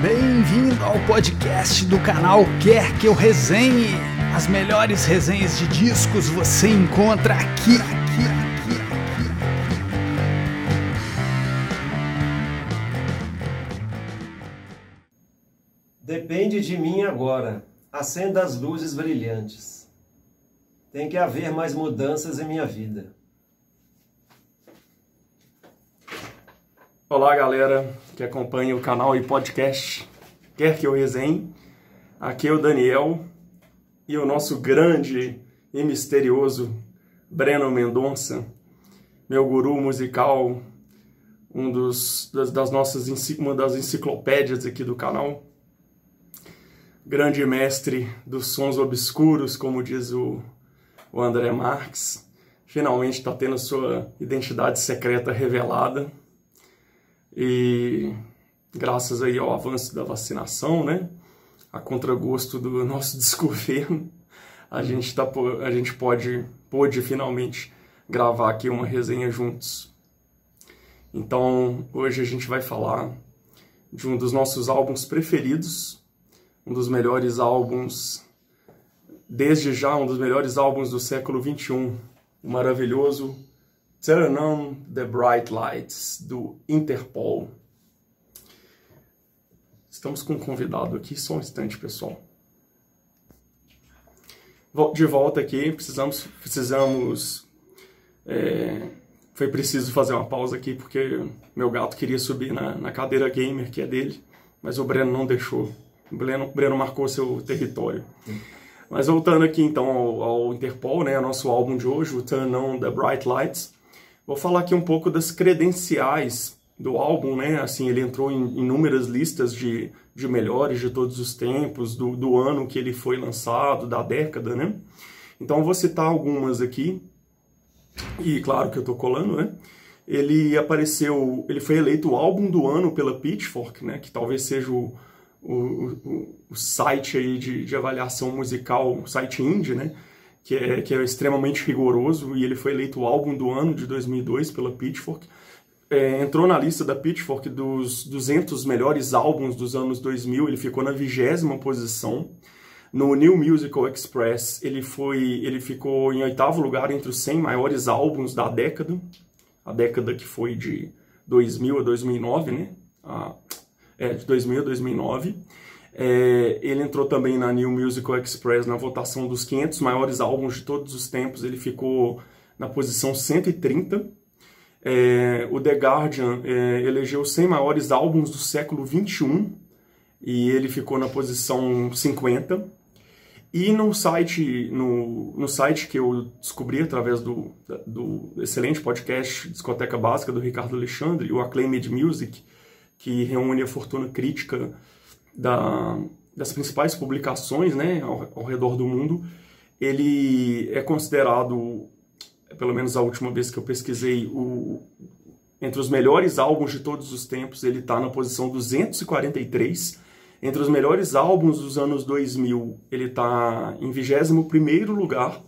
Bem-vindo ao podcast do canal Quer Que Eu Resenhe. As melhores resenhas de discos você encontra aqui, aqui, aqui, aqui. Depende de mim agora. Acenda as luzes brilhantes. Tem que haver mais mudanças em minha vida. Olá, galera que acompanha o canal e podcast Quer Que Eu Resenhe. Aqui é o Daniel e o nosso grande e misterioso Breno Mendonça, meu guru musical, um dos, das, das nossas, uma das enciclopédias aqui do canal. Grande mestre dos sons obscuros, como diz o, o André Marques. Finalmente está tendo sua identidade secreta revelada e graças aí ao avanço da vacinação, né, a contragosto do nosso desgoverno, a gente tá a gente pode pôde finalmente gravar aqui uma resenha juntos. Então, hoje a gente vai falar de um dos nossos álbuns preferidos, um dos melhores álbuns desde já um dos melhores álbuns do século 21, o maravilhoso Turn on the Bright Lights, do Interpol. Estamos com um convidado aqui, só um instante, pessoal. De volta aqui, precisamos, precisamos, é, foi preciso fazer uma pausa aqui porque meu gato queria subir na, na cadeira gamer que é dele, mas o Breno não deixou. O Breno, Breno marcou seu território. Mas voltando aqui então ao, ao Interpol, né, nosso álbum de hoje, o Turn On The Bright Lights, Vou falar aqui um pouco das credenciais do álbum, né? Assim, ele entrou em inúmeras listas de, de melhores de todos os tempos, do, do ano que ele foi lançado, da década, né? Então, vou citar algumas aqui. E claro que eu tô colando, né? Ele apareceu, ele foi eleito o álbum do ano pela Pitchfork, né? Que talvez seja o, o, o, o site aí de, de avaliação musical, o site indie, né? Que é, que é extremamente rigoroso, e ele foi eleito o álbum do ano de 2002 pela Pitchfork. É, entrou na lista da Pitchfork dos 200 melhores álbuns dos anos 2000, ele ficou na vigésima posição. No New Musical Express, ele, foi, ele ficou em oitavo lugar entre os 100 maiores álbuns da década, a década que foi de 2000 a 2009, né? Ah, é, de 2000 a 2009. É, ele entrou também na New Musical Express na votação dos 500 maiores álbuns de todos os tempos. Ele ficou na posição 130. É, o The Guardian é, elegeu os 100 maiores álbuns do século 21 e ele ficou na posição 50. E no site, no, no site que eu descobri através do, do excelente podcast Discoteca Básica do Ricardo Alexandre, o Acclaimed Music, que reúne a fortuna crítica da, das principais publicações né, ao, ao, redor do mundo, ele é considerado, pelo menos a última vez que eu pesquisei, o, entre os melhores álbuns de todos os tempos, ele está na posição 243. Entre os melhores álbuns dos anos 2000, ele está em 21º lugar.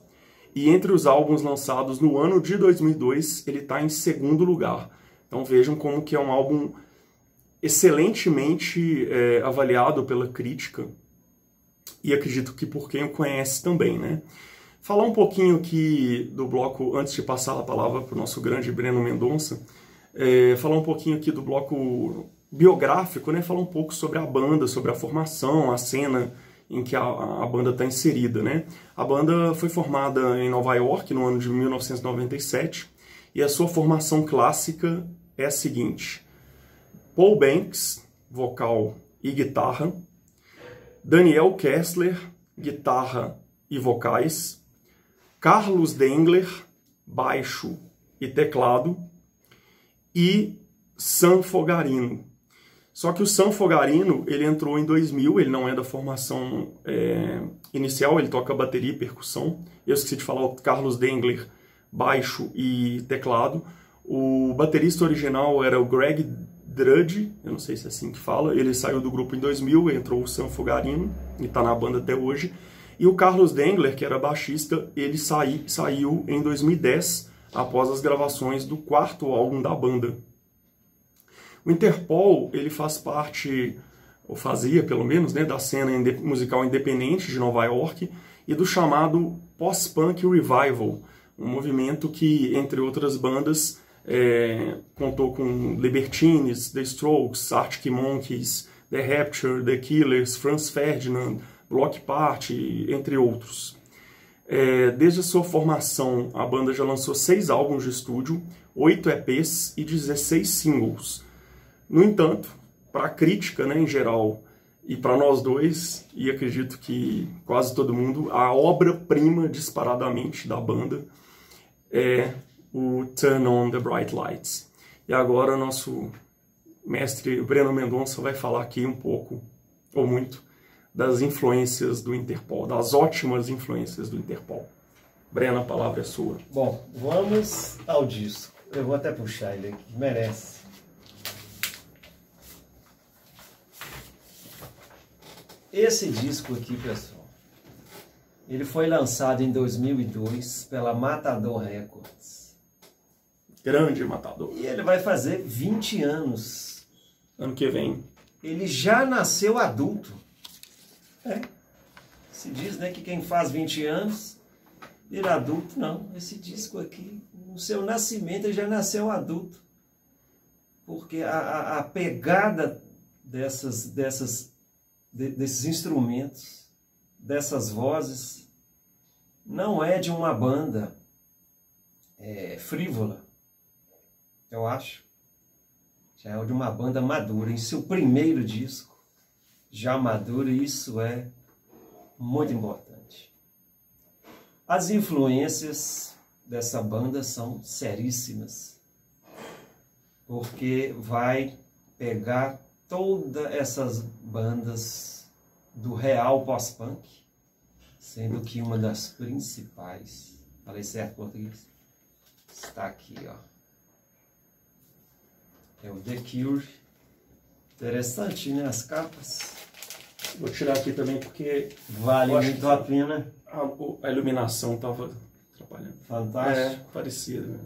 E entre os álbuns lançados no ano de 2002, ele está em segundo lugar. Então vejam como que é um álbum excelentemente é, avaliado pela crítica e acredito que por quem o conhece também, né? Falar um pouquinho aqui do bloco, antes de passar a palavra para o nosso grande Breno Mendonça, é, falar um pouquinho aqui do bloco biográfico, né? Falar um pouco sobre a banda, sobre a formação, a cena em que a, a banda está inserida, né? A banda foi formada em Nova York no ano de 1997 e a sua formação clássica é a seguinte: Paul Banks, vocal e guitarra, Daniel Kessler, guitarra e vocais, Carlos Dengler, baixo e teclado, e Sam Fogarino. Só que o Sam Fogarino, ele entrou em 2000, ele não é da formação é, inicial, ele toca bateria e percussão. Eu esqueci de falar o Carlos Dengler, baixo e teclado. O baterista original era o Greg Drudge, eu não sei se é assim que fala, ele saiu do grupo em 2000, entrou o Sam Fogarino, e está na banda até hoje. E o Carlos Dengler, que era baixista, ele sai, saiu em 2010, após as gravações do quarto álbum da banda. O Interpol, ele faz parte ou fazia pelo menos, né, da cena musical independente de Nova York e do chamado post-punk revival, um movimento que, entre outras bandas, é, contou com Libertines, The Strokes, Arctic Monkeys, The Rapture, The Killers, Franz Ferdinand, Block Party, entre outros. É, desde a sua formação, a banda já lançou seis álbuns de estúdio, oito EPs e 16 singles. No entanto, para a crítica né, em geral e para nós dois, e acredito que quase todo mundo, a obra-prima disparadamente da banda é o Turn On the Bright Lights. E agora nosso mestre Breno Mendonça vai falar aqui um pouco, ou muito, das influências do Interpol, das ótimas influências do Interpol. Breno, a palavra é sua. Bom, vamos ao disco. Eu vou até puxar ele aqui, merece. Esse disco aqui, pessoal, ele foi lançado em 2002 pela Matador Records. Grande Matador. E ele vai fazer 20 anos. Ano que vem. Ele já nasceu adulto. É. Se diz né, que quem faz 20 anos vira adulto. Não, esse disco aqui, no seu nascimento, ele já nasceu adulto. Porque a, a, a pegada dessas, dessas, de, desses instrumentos, dessas vozes, não é de uma banda é, frívola, eu acho. Já é de uma banda madura. Em seu primeiro disco, já maduro, e isso é muito importante. As influências dessa banda são seríssimas, porque vai pegar todas essas bandas do real pós-punk, sendo que uma das principais, falei certo português? Está aqui, ó. É o The Cure. Interessante, né? As capas. Vou tirar aqui também porque Vale muito a pena. A, a iluminação estava atrapalhando. Fantástico. É, parecido. Né?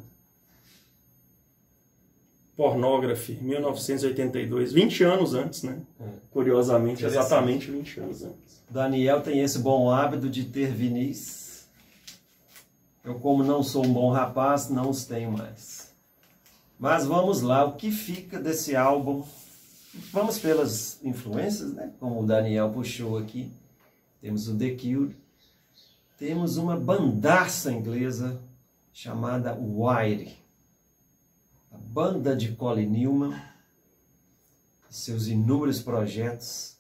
Pornography, 1982, 20 anos antes, né? É. Curiosamente, exatamente 20 anos antes. Daniel tem esse bom hábito de ter vinis. Eu, como não sou um bom rapaz, não os tenho mais. Mas vamos lá, o que fica desse álbum? Vamos pelas influências, né? Como o Daniel puxou aqui. Temos o The Cure. Temos uma bandaça inglesa chamada Wire. A banda de Colin Newman. Seus inúmeros projetos.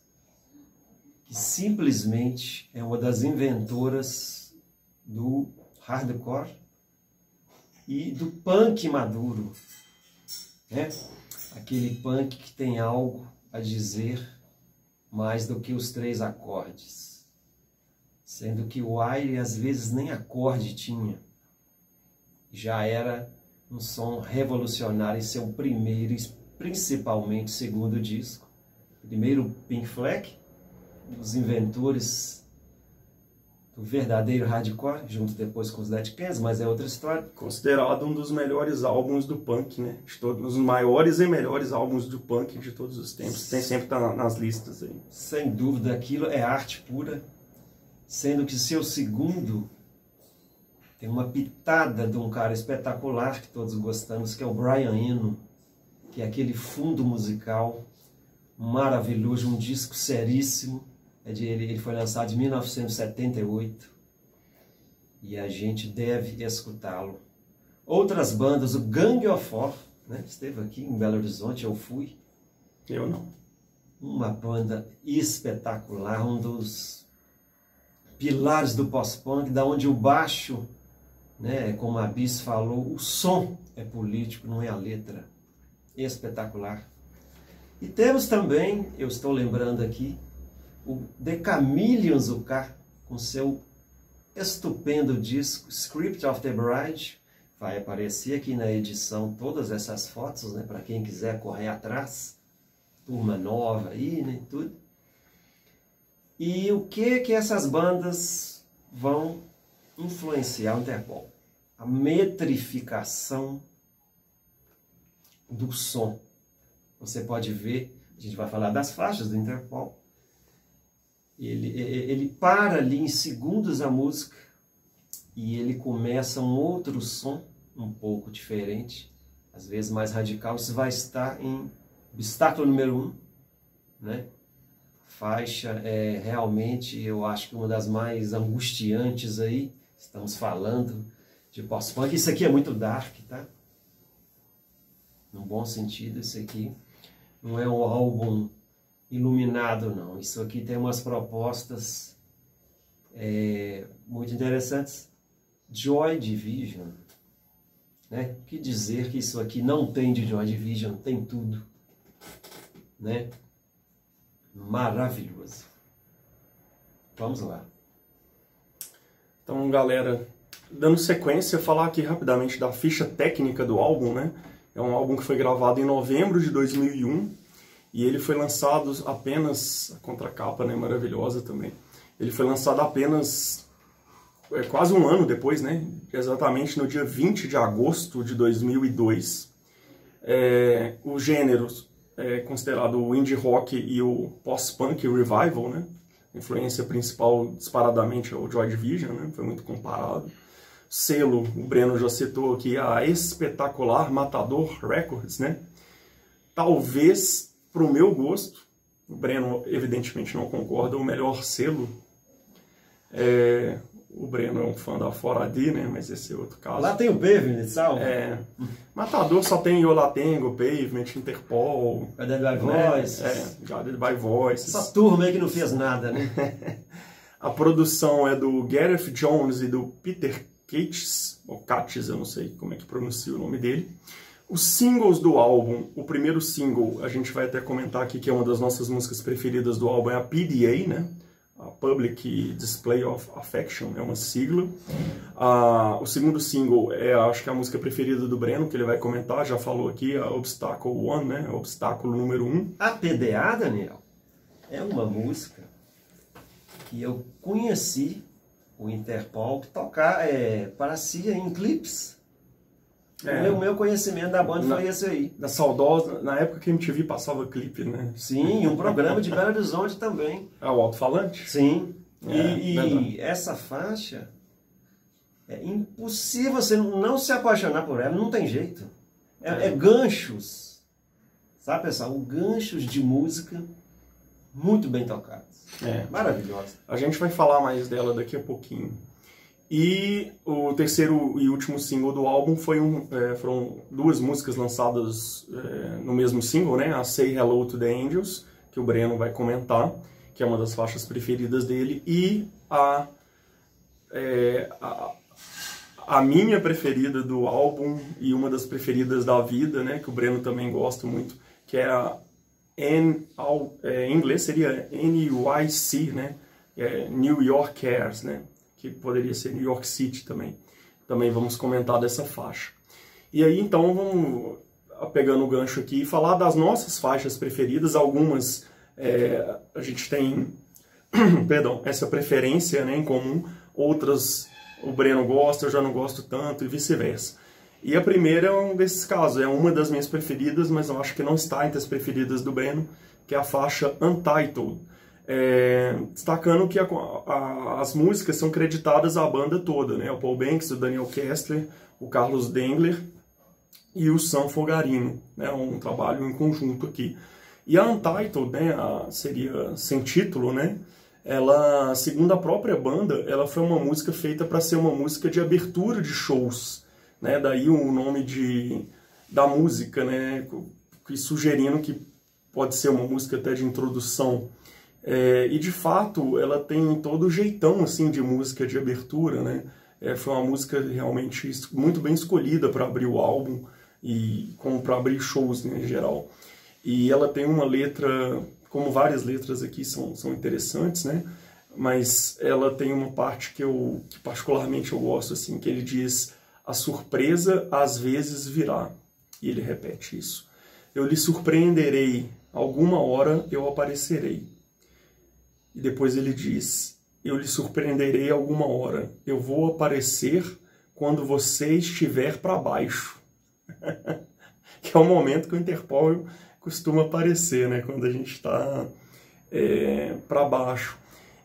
Que simplesmente é uma das inventoras do hardcore e do punk maduro né? Aquele punk que tem algo a dizer mais do que os três acordes. Sendo que o Aire às vezes nem acorde tinha. Já era um som revolucionário em seu primeiro e principalmente segundo disco. Primeiro Pink Fleck, os inventores do verdadeiro hardcore, junto depois com os Dead Kennedys, mas é outra história. Considerado um dos melhores álbuns do punk, né? De todos os maiores e melhores álbuns do punk de todos os tempos. Tem sempre tá nas listas aí. Sem dúvida, aquilo é arte pura, sendo que seu segundo tem uma pitada de um cara espetacular que todos gostamos, que é o Brian Eno, que é aquele fundo musical maravilhoso, um disco seríssimo ele, ele foi lançado em 1978 e a gente deve escutá-lo. Outras bandas, o Gang of Four, né? esteve aqui em Belo Horizonte, eu fui. Eu não. Uma banda espetacular, um dos pilares do pós-punk, da onde o baixo, né, como a Bis falou, o som é político, não é a letra. Espetacular. E temos também, eu estou lembrando aqui, o Chameleons Zucar, com seu estupendo disco Script of the Bride. Vai aparecer aqui na edição todas essas fotos, né, para quem quiser correr atrás. Turma nova aí, né, tudo. E o que que essas bandas vão influenciar o Interpol? A metrificação do som. Você pode ver a gente vai falar das faixas do Interpol. Ele, ele para ali em segundos a música e ele começa um outro som um pouco diferente, às vezes mais radical. Isso vai estar em obstáculo número um, né? Faixa é realmente, eu acho que uma das mais angustiantes aí. Estamos falando de pós-punk. Isso aqui é muito dark, tá? No bom sentido, isso aqui não é um álbum iluminado, não. Isso aqui tem umas propostas é, muito interessantes. Joy Division. Né? Que dizer que isso aqui não tem de Joy Division, tem tudo. Né? Maravilhoso. Vamos lá. Então, galera, dando sequência, falar aqui rapidamente da ficha técnica do álbum, né? É um álbum que foi gravado em novembro de 2001 e ele foi lançado apenas a contracapa, né, maravilhosa também. Ele foi lançado apenas é, quase um ano depois, né? Exatamente no dia 20 de agosto de 2002. É, o gênero é considerado o indie rock e o post-punk revival, né? A influência principal disparadamente é o Joy Division, né? Foi muito comparado selo, o Breno já citou aqui, a espetacular Matador Records, né? Talvez, para o meu gosto, o Breno evidentemente não concorda, o melhor selo. É, o Breno é um fã da Fora D, né? Mas esse é outro caso. Lá tem o Pavement, salve. É. Matador só tem Yolatengo, Pavement, Interpol. Guided by né? Voices. É, Guided by Voices. Essa turma aí que não fez nada, né? A produção é do Gareth Jones e do Peter Cates, ou Cates, eu não sei como é que pronuncia o nome dele. Os singles do álbum, o primeiro single, a gente vai até comentar aqui que é uma das nossas músicas preferidas do álbum, é a PDA, né? A Public Display of Affection, é uma sigla. Ah, o segundo single é, acho que é a música preferida do Breno, que ele vai comentar, já falou aqui, a Obstacle One, né? Obstáculo número um. A PDA, Daniel, é uma música que eu conheci o Interpol tocar é, si em clipes. É. O meu, conhecimento da banda na, foi esse aí. Da saudosa, na época que a MTV passava clipe, né? Sim, um programa de Belo Horizonte também. Ah, o alto-falante? Sim. É, e, e essa faixa, é impossível você não se apaixonar por ela, não tem jeito. É, é ganchos, sabe pessoal? Ganchos de música muito bem tocados. É. Maravilhosa. A gente vai falar mais dela daqui a pouquinho. E o terceiro e último single do álbum foi um, é, foram duas músicas lançadas é, no mesmo single, né? A Say Hello to the Angels, que o Breno vai comentar, que é uma das faixas preferidas dele, e a, é, a, a minha preferida do álbum e uma das preferidas da vida, né? Que o Breno também gosta muito, que é a N, ao, é, em inglês seria NYC, né? É, New York Cares, né? Que poderia ser New York City também. Também vamos comentar dessa faixa. E aí então vamos pegando o gancho aqui e falar das nossas faixas preferidas. Algumas é, a gente tem, perdão, essa preferência né, em comum. Outras o Breno gosta, eu já não gosto tanto e vice-versa. E a primeira é um desses casos, é uma das minhas preferidas, mas eu acho que não está entre as preferidas do Breno, que é a faixa Untitled. É, destacando que a, a, as músicas são creditadas à banda toda, né? O Paul Banks, o Daniel Kessler, o Carlos Dengler e o Sam Fogarino, né? Um trabalho em conjunto aqui. E a Untitled, né? A, seria sem título, né? Ela, segundo a própria banda, ela foi uma música feita para ser uma música de abertura de shows né? Daí o nome de, da música, né? Sugerindo que pode ser uma música até de introdução. É, e de fato, ela tem todo o jeitão assim de música de abertura, né? É, foi uma música realmente muito bem escolhida para abrir o álbum e como para abrir shows né, em geral. E ela tem uma letra, como várias letras aqui são, são interessantes, né? Mas ela tem uma parte que eu que particularmente eu gosto assim, que ele diz a surpresa às vezes virá. E ele repete isso. Eu lhe surpreenderei, alguma hora eu aparecerei. E depois ele diz: Eu lhe surpreenderei alguma hora, eu vou aparecer quando você estiver para baixo. que é o momento que o Interpol costuma parecer, né? Quando a gente está é, para baixo.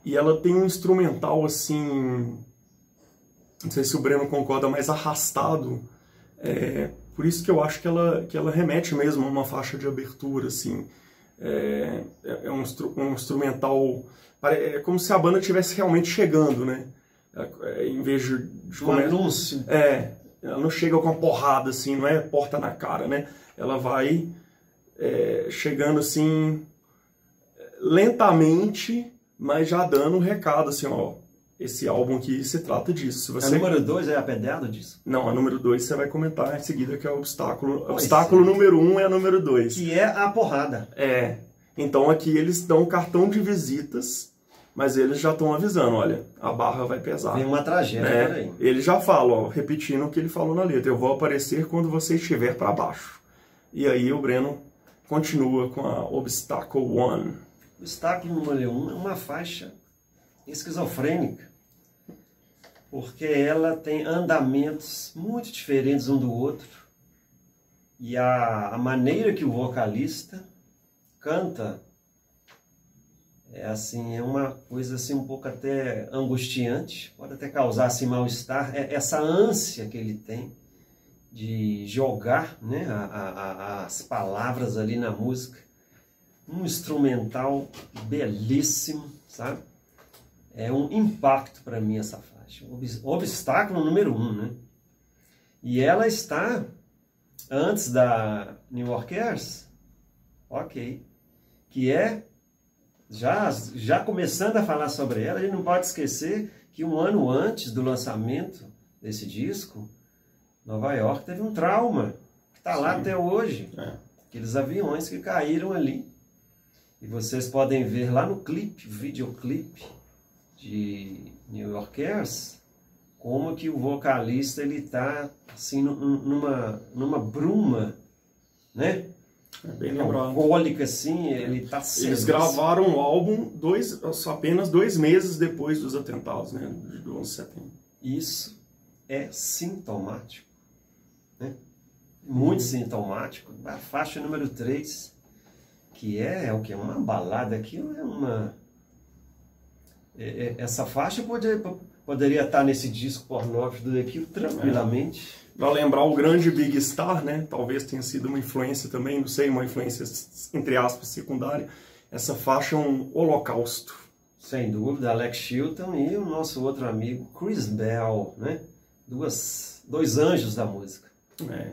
E ela tem um instrumental assim, não sei se o Breno concorda, mais arrastado. É, por isso que eu acho que ela, que ela remete mesmo a uma faixa de abertura, assim. É, é, é um, um, instrumental. É como se a banda estivesse realmente chegando, né? É, é, em vez de. de um anúncio. É, ela não chega com uma porrada, assim, não é porta na cara, né? Ela vai é, chegando assim, lentamente, mas já dando um recado, assim, ó. Esse álbum aqui se trata disso. Você... A número 2 é a pedada disso? Não, a número 2 você vai comentar em seguida que é o obstáculo. O obstáculo número 1 um é a número 2. Que é a porrada. É. Então aqui eles dão cartão de visitas mas eles já estão avisando, olha, a barra vai pesar. Tem uma tragédia, né? peraí. Ele já fala, ó, repetindo o que ele falou na letra, eu vou aparecer quando você estiver para baixo. E aí o Breno continua com a Obstacle One. O obstáculo número 1 um é uma faixa esquizofrênica, porque ela tem andamentos muito diferentes um do outro, e a, a maneira que o vocalista canta é assim, é uma coisa assim um pouco até angustiante, pode até causar assim mal-estar, é essa ânsia que ele tem de jogar né, a, a, as palavras ali na música, um instrumental belíssimo, sabe? É um impacto para mim essa faixa, obstáculo número um, né? E ela está antes da New Yorkers, ok, que é já, já começando a falar sobre ela, a gente não pode esquecer que um ano antes do lançamento desse disco, Nova York teve um trauma, que está lá até hoje. É. Aqueles aviões que caíram ali. E vocês podem ver lá no clipe, videoclipe de New Yorkers, como que o vocalista ele está assim numa, numa bruma, né? É bem lembrado. Alcoólica, assim, ele tá sendo. Eles gravaram o álbum dois, apenas dois meses depois dos atentados, né? Do 11 de setembro. Isso é sintomático. Né? Muito uhum. sintomático. A faixa número 3, que é, é o que? Uma balada aqui, é uma. É, é, essa faixa pode, poderia estar nesse disco pornógrafo do Equipe tranquilamente. É para lembrar o grande Big Star, né? Talvez tenha sido uma influência também, não sei, uma influência entre aspas secundária. Essa faixa é um holocausto. Sem dúvida, Alex Chilton e o nosso outro amigo Chris Bell, né? Duas, dois anjos da música. É.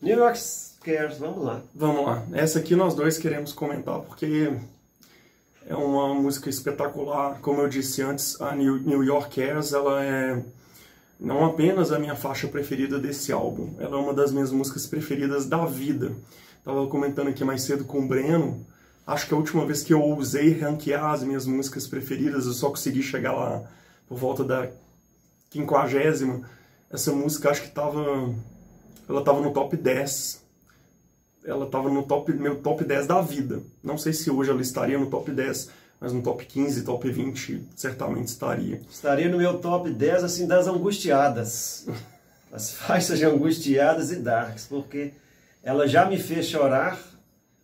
New York Cares, vamos lá. Vamos lá. Essa aqui nós dois queremos comentar porque é uma música espetacular. Como eu disse antes, a New York Cares, ela é não apenas a minha faixa preferida desse álbum, ela é uma das minhas músicas preferidas da vida. Estava comentando aqui mais cedo com o Breno, acho que a última vez que eu ousei ranquear as minhas músicas preferidas, eu só consegui chegar lá por volta da quinquagésima. Essa música acho que estava ela estava no top 10. Ela estava no top meu top 10 da vida. Não sei se hoje ela estaria no top 10, mas no top 15, top 20 certamente estaria. Estaria no meu top 10 assim das angustiadas. As faixas de angustiadas e darks, porque ela já me fez chorar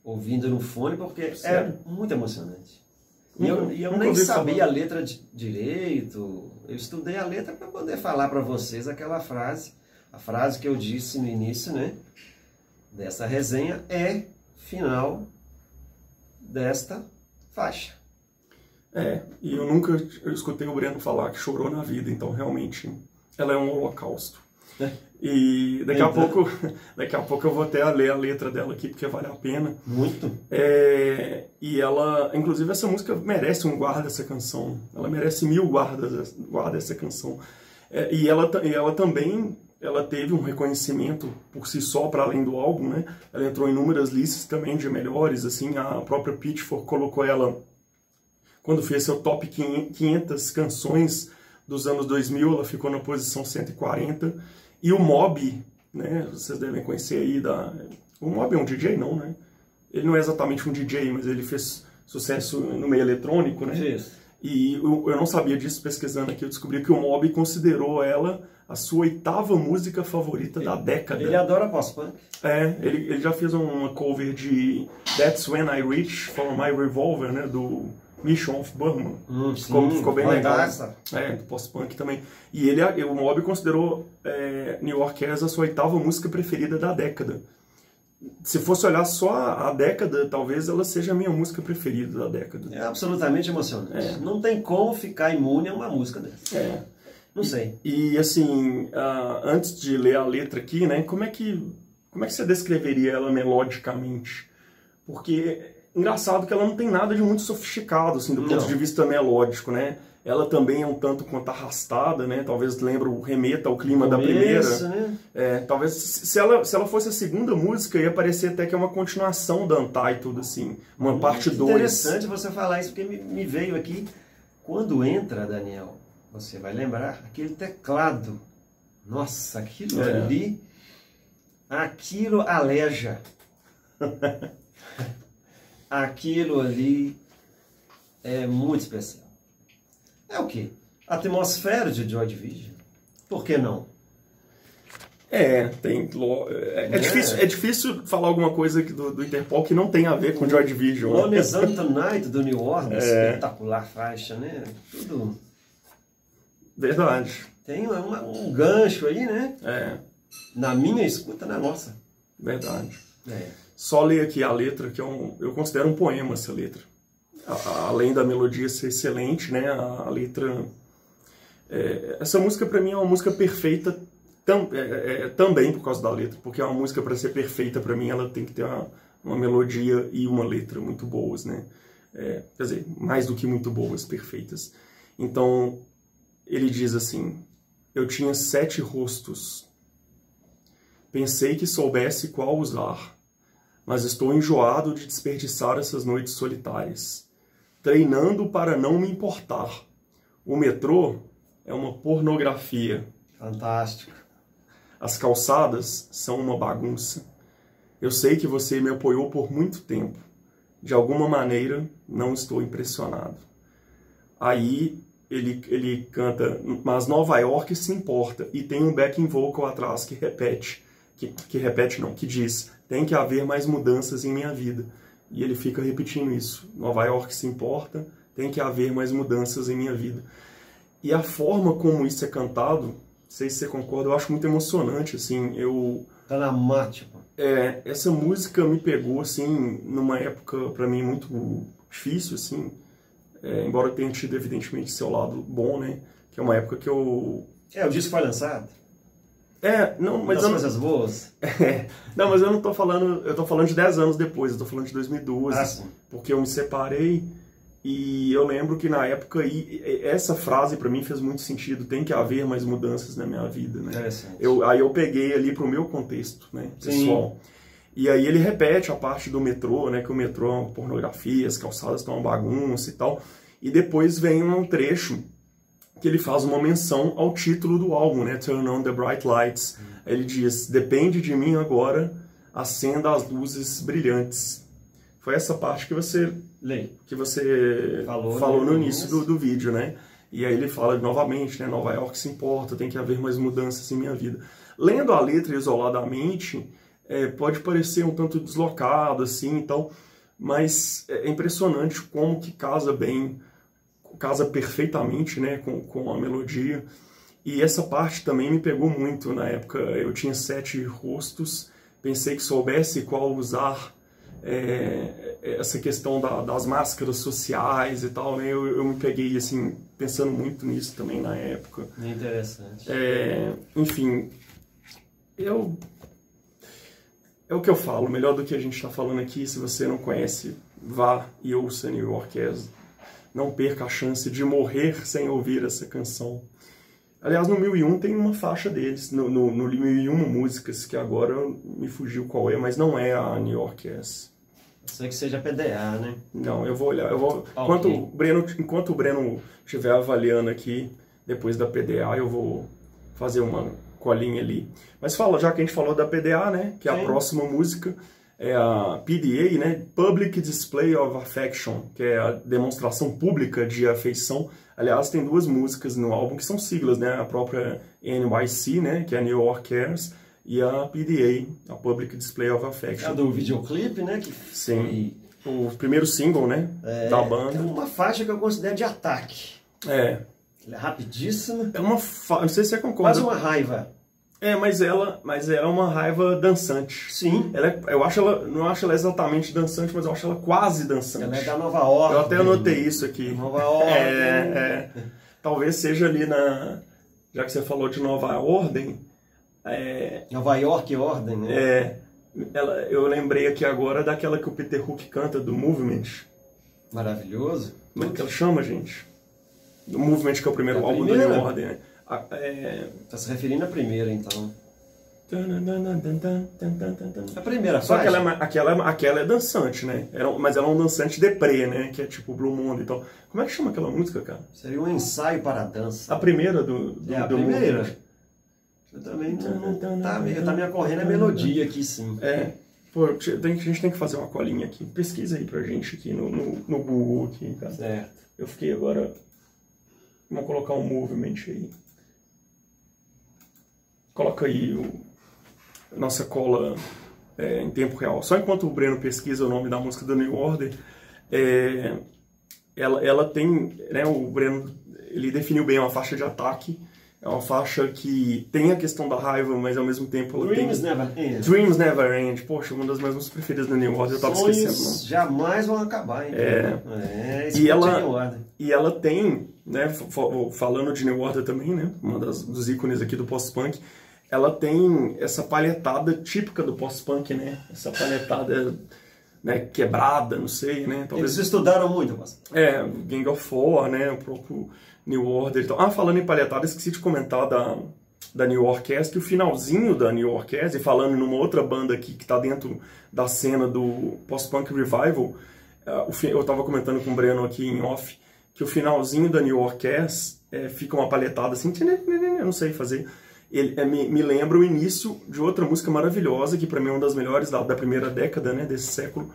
ouvindo no fone, porque é Sério? é muito emocionante. E eu, e eu nem sabia falar. a letra de, direito. Eu estudei a letra para poder falar para vocês aquela frase. A frase que eu disse no início, né? Dessa resenha é final desta faixa. É, e eu nunca eu escutei o Breno falar que chorou na vida, então realmente ela é um holocausto. É. E daqui a pouco, daqui a pouco eu vou até ler a letra dela aqui porque vale a pena. Muito. É, e ela, inclusive essa música merece um guarda essa canção. Ela merece mil guardas guarda essa canção. É, e ela, e ela também ela teve um reconhecimento por si só para além do álbum, né? Ela entrou em inúmeras listas também de melhores, assim, a própria Pitchfork colocou ela quando fez seu top 500 canções dos anos 2000, ela ficou na posição 140. E o Mob, né, vocês devem conhecer aí da... O Mob é um DJ, não, né? Ele não é exatamente um DJ, mas ele fez sucesso no meio eletrônico, né? Isso. E eu, eu não sabia disso pesquisando aqui, eu descobri que o Mob considerou ela a sua oitava música favorita da década. Ele adora pós-punk. É, ele, ele já fez uma cover de That's When I Reach for My Revolver, né, do Mission of Burma. Hum, ficou, sim, ficou bem legal. dar, É, do post-punk também. E ele, o Mob considerou é, New Yorkers a sua oitava música preferida da década. Se fosse olhar só a, década, talvez ela seja a minha música preferida da década. É absolutamente emocionante. É. Não tem como ficar imune a uma música dessa. É. Não sei. E assim, ah, antes de ler a letra aqui, né, como é que como é que você descreveria ela melodicamente? Porque engraçado que ela não tem nada de muito sofisticado assim do Não. ponto de vista melódico, né? Ela também é um tanto quanto arrastada, né? Talvez lembra o remeta ao clima da primeira. Né? É, talvez se ela, se ela fosse a segunda música, ia parecer até que é uma continuação da Untitled, assim, uma parte 2. Interessante você falar isso, porque me, me veio aqui. Quando entra, Daniel, você vai lembrar, aquele teclado. Nossa, aquilo É. ali. Aquilo aleja. aquilo ali é muito especial. É o quê? A atmosfera de Joy Division. Por que não? É, tem. É, é É. difícil, é difícil falar alguma coisa do, do Interpol que não tem a ver com Joy Division. né? Honest Tonight do New Orleans, É. espetacular faixa, né? Tudo. Verdade. Tem uma- um gancho aí, né? É, Na minha escuta, na nossa. verdade. É. Só ler aqui a letra, que é um, eu considero um poema essa letra. Além da melodia ser excelente, né? A, a letra. é, essa música pra mim é uma música perfeita tam- é, é, também por causa da letra, porque é uma música para ser perfeita pra mim ela tem que ter uma, uma melodia e uma letra muito boas, né? É, quer dizer, mais do que muito boas, perfeitas. Então ele diz assim: Eu tinha sete rostos. Pensei que soubesse qual usar mas estou enjoado de desperdiçar essas noites solitárias, treinando para não me importar. O metrô é uma pornografia, Fantástico. as calçadas são uma bagunça. Eu sei que você me apoiou por muito tempo. De alguma maneira, não estou impressionado. Aí ele, ele canta, mas Nova York se importa, e tem um backing vocal atrás que repete, que, que repete não, que diz, tem que haver mais mudanças em minha vida. E ele fica repetindo isso. Nova York se importa, tem que haver mais mudanças em minha vida. E a forma como isso é cantado, não sei se você concorda, eu acho muito emocionante, assim, eu... Dramático. É, essa música me pegou, assim, numa época, pra mim, muito difícil, assim, é, embora tenha tido, evidentemente, seu lado bom, né, que é uma época que eu... É, o disco foi lançado. É, não, mas das eu não... coisas boas. É, não, mas eu não tô falando, eu tô falando de 10 anos depois, eu tô falando de 2012, Ah, sim. porque eu me separei e eu lembro que na época e- e- essa frase pra mim fez muito sentido, tem que haver mais mudanças na minha vida, né? Interessante. Eu, aí eu peguei ali pro meu contexto, né, Sim. pessoal. E aí ele repete a parte do metrô, né, que o metrô é uma pornografia, as calçadas estão uma bagunça e tal. E depois vem um trecho que ele faz uma menção ao título do álbum, né, Turn on the Bright Lights. Ele diz: "Depende de mim agora, acenda as luzes brilhantes". Foi essa parte que você Lei. que você Falou, falou, no início do, do vídeo, né? E aí ele fala novamente, né? Nova York se importa, tem que haver mais mudanças em minha vida. Lendo a letra isoladamente, é, pode parecer um tanto deslocado, assim, então, mas é impressionante como que casa bem, casa perfeitamente, né? Com, com a melodia. E essa parte também me pegou muito na época. Eu tinha sete rostos, pensei que soubesse qual usar é, essa questão da- das máscaras sociais e tal, né? Eu, eu me peguei, assim, pensando muito nisso também na época. Interessante. É, enfim, eu... É o que eu falo, melhor do que a gente está falando aqui, se você não conhece, vá e ouça New Yorkers. Não perca a chance de morrer sem ouvir essa canção. Aliás, no 1001 tem uma faixa deles, no, no, no 1001 músicas, que agora me fugiu qual é, mas não é a New Yorkers. Sei que seja PDA, né? Não, eu vou olhar. Eu vou, Ok. enquanto, o Breno, enquanto o Breno estiver avaliando aqui, depois da PDA, eu vou fazer uma colinha ali. Mas fala, já que a gente falou da PDA, né? Que é a Sim. próxima música. É a PDA, né? Public Display of Affection, que é a demonstração pública de afeição. Aliás, tem duas músicas no álbum que são siglas, né? A própria NYC, né? Que é New York Cares, e a PDA, a Public Display of Affection. É do videoclipe, né? Que Sim. O primeiro single, né? É, da É banda. uma faixa que eu considero de ataque. É. Ela é rapidíssima, É uma fa... Não sei se você concorda. quase uma raiva. É, mas ela, mas ela é uma raiva dançante. Sim, Ela é- eu acho ela, não acho ela exatamente dançante, mas eu acho ela quase dançante. ela é da Nova Ordem. Eu até anotei isso aqui. Nova Ordem. É, é. Talvez seja ali na. Já que você falou de Nova Ordem, é, Nova York Ordem, né? é, ela, eu lembrei aqui agora daquela que o Peter Hook canta, do Movement. Maravilhoso. Como é que ela chama, gente? Do Movement, que é o primeiro É álbum do New Order. Né? É... Tá se referindo à primeira, então. A primeira Só que ela é, aquela, aquela é dançante, né? Era mas ela é um dançante deprê, né? Que é tipo Blue Moon e tal. Como é que chama aquela música, cara? Seria um ensaio para a dança. A primeira do, do, É a do primeira. Movement. Eu também não tá, me- tá me ocorrendo a melodia aqui, sim. É. Pô, a gente tem que fazer uma colinha aqui. Pesquisa aí pra gente aqui no, no, no Google aqui, cara. Certo. Eu fiquei agora. Vamos colocar um movement aí. Coloca aí o, nossa cola é, em tempo real. Só enquanto o Breno pesquisa o nome da música do New Order, é, ela, ela tem. Né, o Breno ele definiu bem uma faixa de ataque. É uma faixa que tem a questão da raiva, mas ao mesmo tempo ela Dreams tem. Never End. Dreams Never End. Poxa, uma das minhas músicas preferidas do New Order, eu tava esquecendo. o nome. Sonhos jamais vão acabar, então. É. É, E eu ela-. E ela tem, né, fa- fa- falando de New Order também, né, uma das, dos ícones aqui do post-punk, ela tem essa palhetada típica do post-punk, né, essa palhetada, né, quebrada, não sei, né, talvez... Eles estudaram muito, mas É, Gang of Four, né, o próprio New Order e tal. Ah, falando em palhetada, esqueci de comentar da, da New Orchestra, que o finalzinho da New Orchestra, e falando numa outra banda aqui que tá dentro da cena do post-punk revival, ah, eu tava comentando com o Breno aqui em off, que o finalzinho da New Orchestra é, fica uma palhetada assim, eu não sei fazer. Ele, é, me, me lembra o início de outra música maravilhosa, que para mim é uma das melhores da, da primeira década, né, desse século,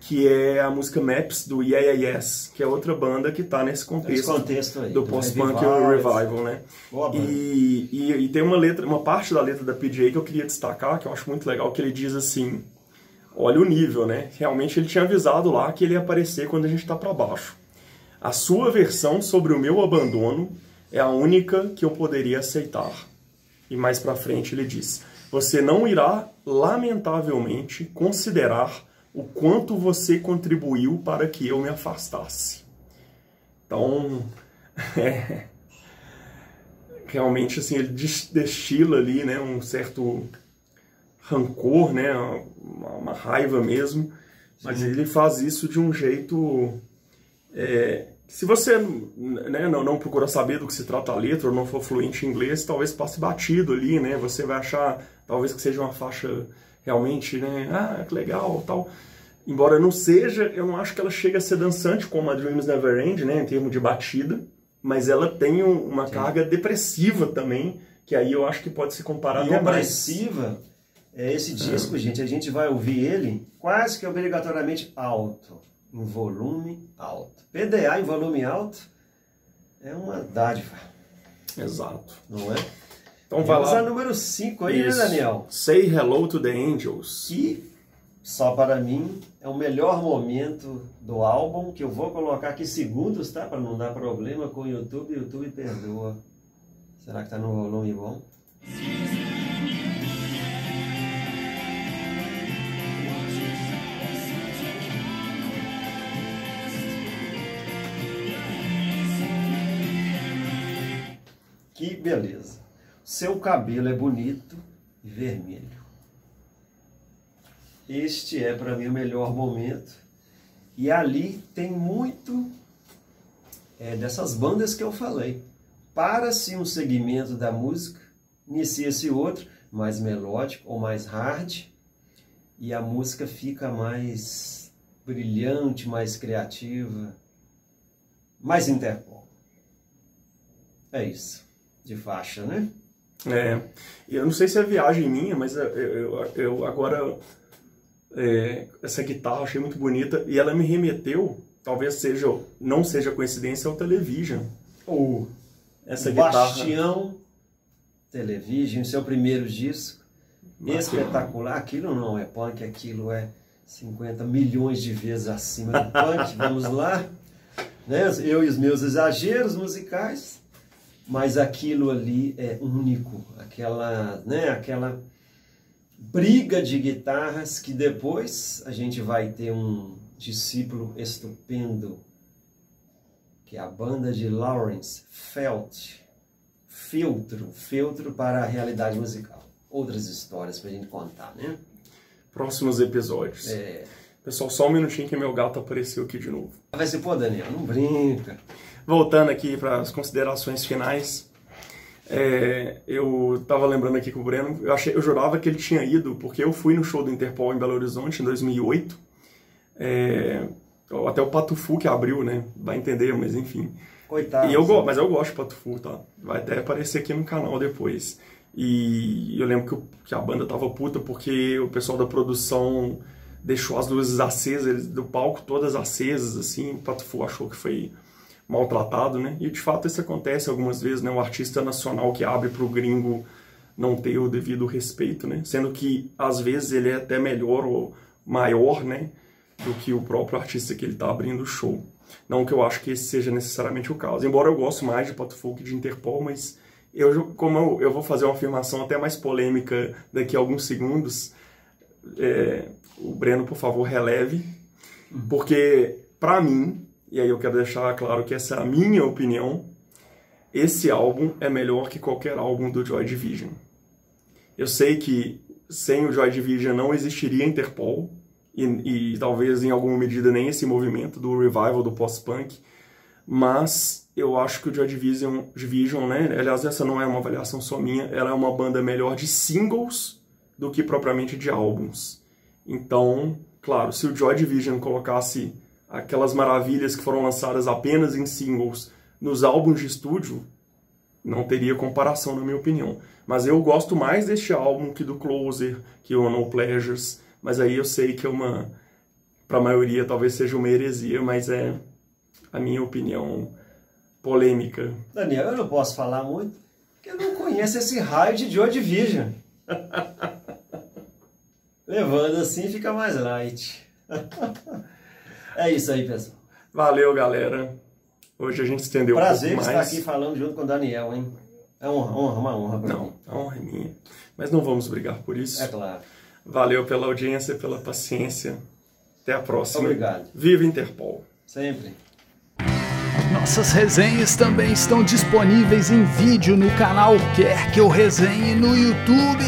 que é a música Maps do Yeah Yeah Yes, que é outra banda que tá nesse esse contexto contexto aí. do post-punk revival, revival, né? Boa. E, e, e tem uma letra, uma parte da letra da PJ que eu queria destacar, que eu acho muito legal, que ele diz assim: olha o nível, né? Realmente ele tinha avisado lá que ele ia aparecer quando a gente tá para baixo. A sua versão sobre o meu abandono é a única que eu poderia aceitar. E mais pra frente ele diz: Você não irá, lamentavelmente, considerar o quanto você contribuiu para que eu me afastasse. Então, é, realmente assim ele des- destila ali, né, um certo rancor, né, uma, uma raiva mesmo, mas ele faz isso de um jeito é, se você né, não, não procura saber do que se trata a letra ou não for fluente em inglês, talvez passe batido ali, né? Você vai achar talvez que seja uma faixa realmente, né? Ah, que legal, tal. Embora não seja, eu não acho que ela chega a ser dançante como a Dreams Never End, né? Em termos de batida, mas ela tem um- uma carga depressiva também, que aí eu acho que pode ser comparado E depressiva, é esse disco, gente, a gente vai ouvir ele quase que obrigatoriamente alto, em volume alto. PDA em volume alto é uma dádiva, Exato. não é? Então vai Vamos a lá. número 5 aí, né, Isso. Daniel? Say Hello to the Angels. Que, só para mim, é o melhor momento do álbum, que eu vou colocar aqui segundos, tá? Para não dar problema com o YouTube, o YouTube perdoa. Será que tá no volume bom? Que beleza. Seu cabelo é bonito e vermelho. Este é para mim o melhor momento. E ali tem muito é, dessas bandas que eu falei. Para-se um segmento da música, inicia-se outro, mais melódico ou mais hard, e a música fica mais brilhante, mais criativa, mais Interpol. É isso. De faixa, né? É, eu não sei se é viagem minha, mas eu, eu- eu agora é, essa guitarra, achei muito bonita e ela me remeteu, talvez seja, não seja coincidência, ao Television. O Essa o guitarra. Bastião Television, seu primeiro disco. Bacana. Espetacular. Aquilo não é punk, aquilo é 50 milhões de vezes acima do punk. Vamos lá. Né? Eu e os meus exageros musicais. Mas aquilo ali é único. Aquela, né? Aquela briga de guitarras que depois a gente vai ter um discípulo estupendo que é a banda de Lawrence Felt, filtro, filtro para a realidade musical. Outras histórias pra gente contar, né? Próximos episódios. É... Pessoal, só um minutinho que meu gato apareceu aqui de novo. Vai ser, pô, Daniel, não brinca. Voltando aqui para as considerações finais, é, eu tava lembrando aqui com o Breno, eu, achei, eu jurava que ele tinha ido, porque eu fui no show do Interpol em Belo Horizonte em 2008. É, até o Patufu que abriu, né? Vai entender, mas enfim. Coitado. E eu mas eu gosto de Patufu, tá? Vai até aparecer aqui no canal depois. E eu lembro que, que a banda tava puta porque o pessoal da produção deixou as luzes acesas, do palco todas acesas, assim. O Patufu achou que foi maltratado, né? E de fato isso acontece algumas vezes, né? O artista nacional que abre pro gringo não ter o devido respeito, né? Sendo que às vezes ele é até melhor ou maior, né? Do que o próprio artista que ele tá abrindo o show. Não que eu acho que esse seja necessariamente o caso. Embora eu goste mais de Pato Folk que de Interpol, mas eu, como eu, eu vou fazer uma afirmação até mais polêmica daqui a alguns segundos, é, o Breno, por favor, releve, porque para mim, e aí eu quero deixar claro que essa é a minha opinião, esse álbum é melhor que qualquer álbum do Joy Division. Eu sei que sem o Joy Division não existiria Interpol, e, e talvez em alguma medida nem esse movimento do revival do post-punk, mas eu acho que o Joy Division, Division, né? Aliás, essa não é uma avaliação só minha, ela é uma banda melhor de singles do que propriamente de álbuns. Então, claro, se o Joy Division colocasse aquelas maravilhas que foram lançadas apenas em singles nos álbuns de estúdio, não teria comparação, na minha opinião. Mas eu gosto mais deste álbum que do Closer, que o No Pleasures. Mas aí eu sei que é uma. Para a maioria talvez seja uma heresia, mas é a minha opinião polêmica. Daniel, eu não posso falar muito, porque eu não conheço esse raio de Joy Division. Levando assim fica mais light. é isso aí, pessoal. Valeu, galera. Hoje a gente estendeu Prazer um pouco estar mais. aqui falando junto com o Daniel, hein? É uma honra, uma honra pra mim. Não, a honra é minha. Mas não vamos brigar por isso. É claro. Valeu pela audiência, pela paciência. Até a próxima. Obrigado. Viva Interpol! Sempre. Nossas resenhas também estão disponíveis em vídeo no canal Quer Que Eu Resenhe no YouTube.